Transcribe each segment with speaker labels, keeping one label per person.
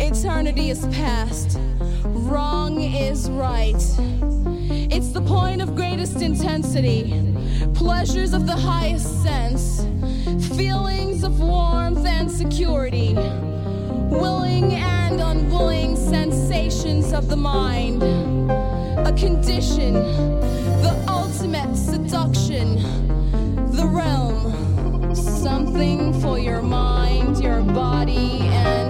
Speaker 1: Eternity is past, wrong is right. It's the point of greatest intensity, pleasures of the highest sense, feelings of warmth and security. Willing and unwilling sensations of the mind, a condition, the ultimate seduction, the realm, something for your mind, your body, and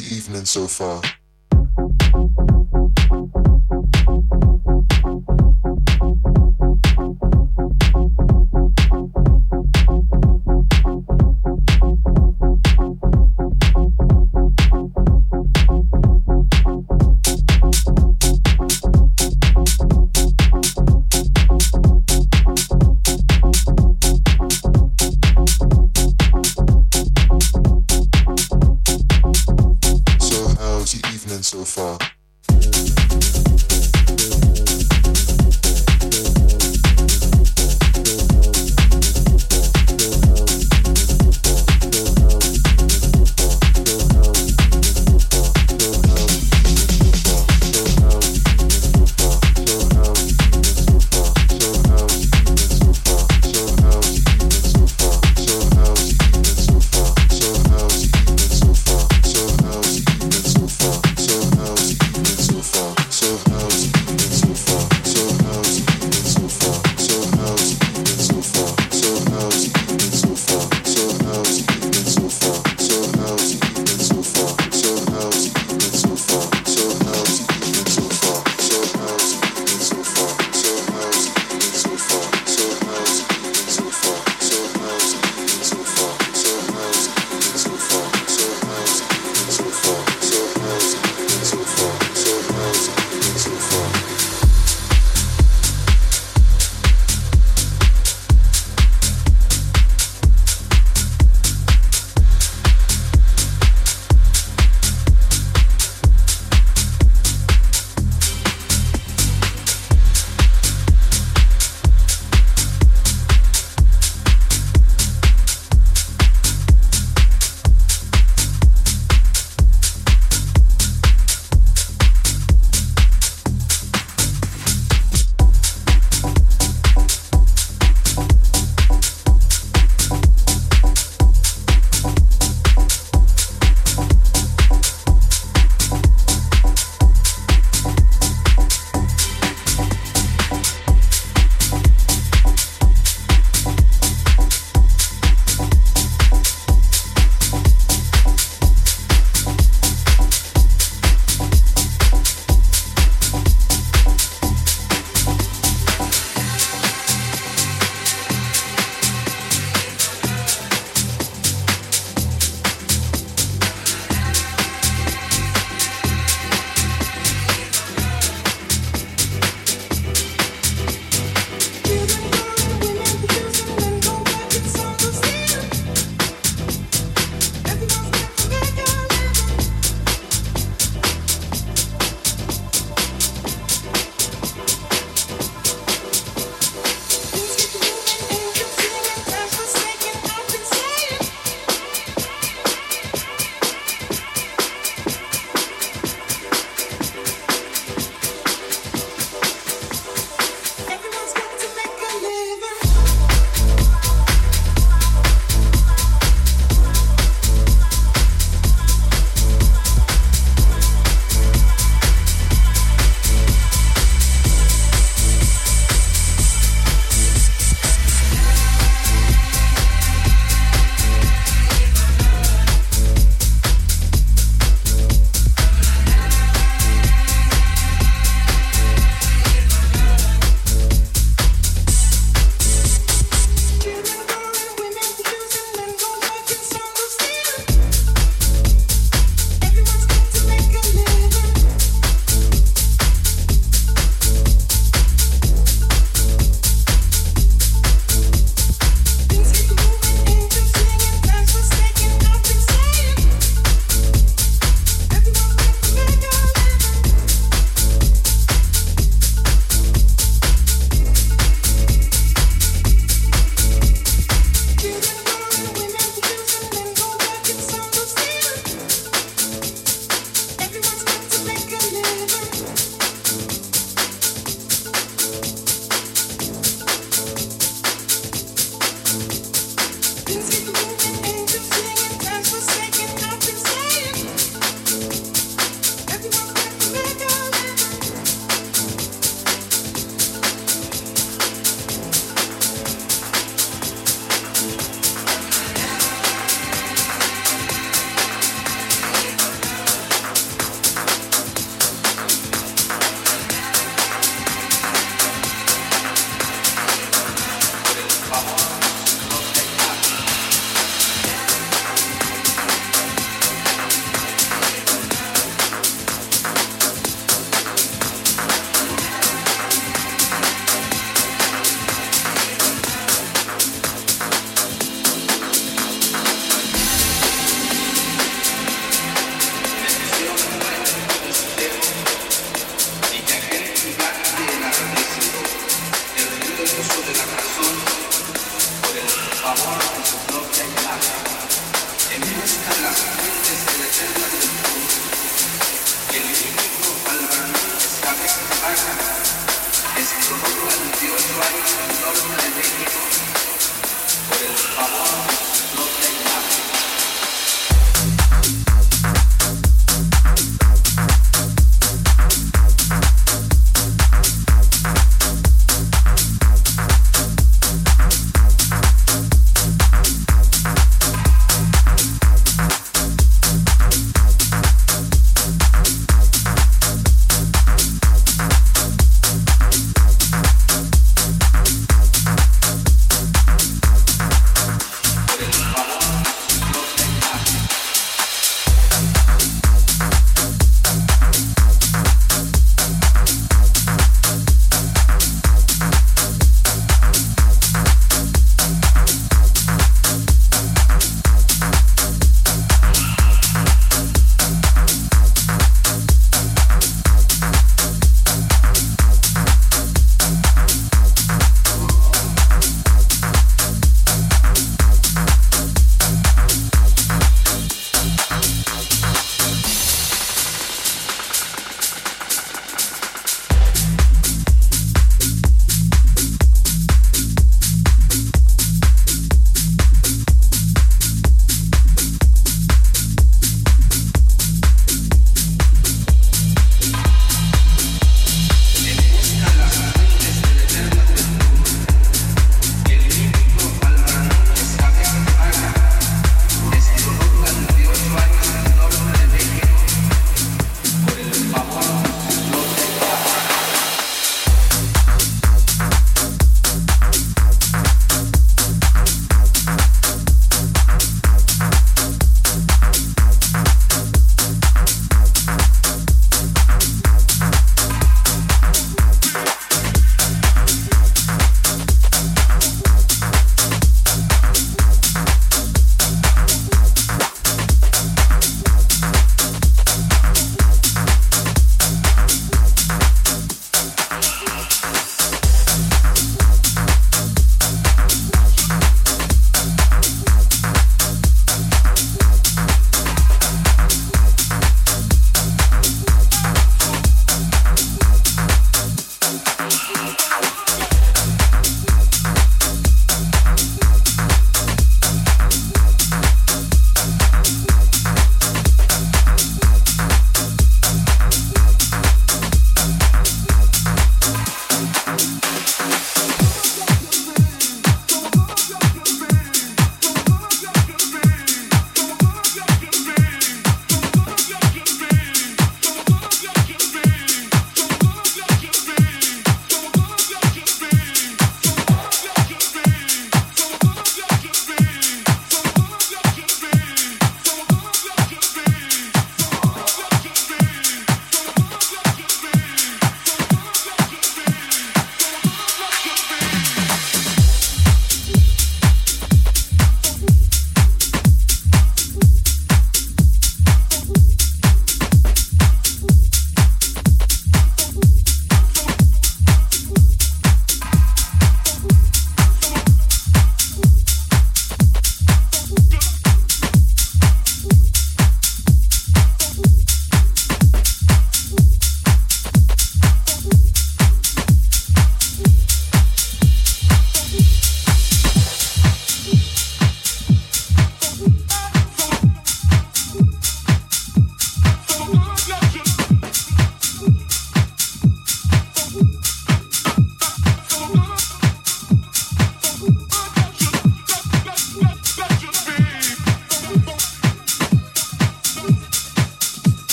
Speaker 2: Evening so far?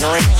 Speaker 3: Don't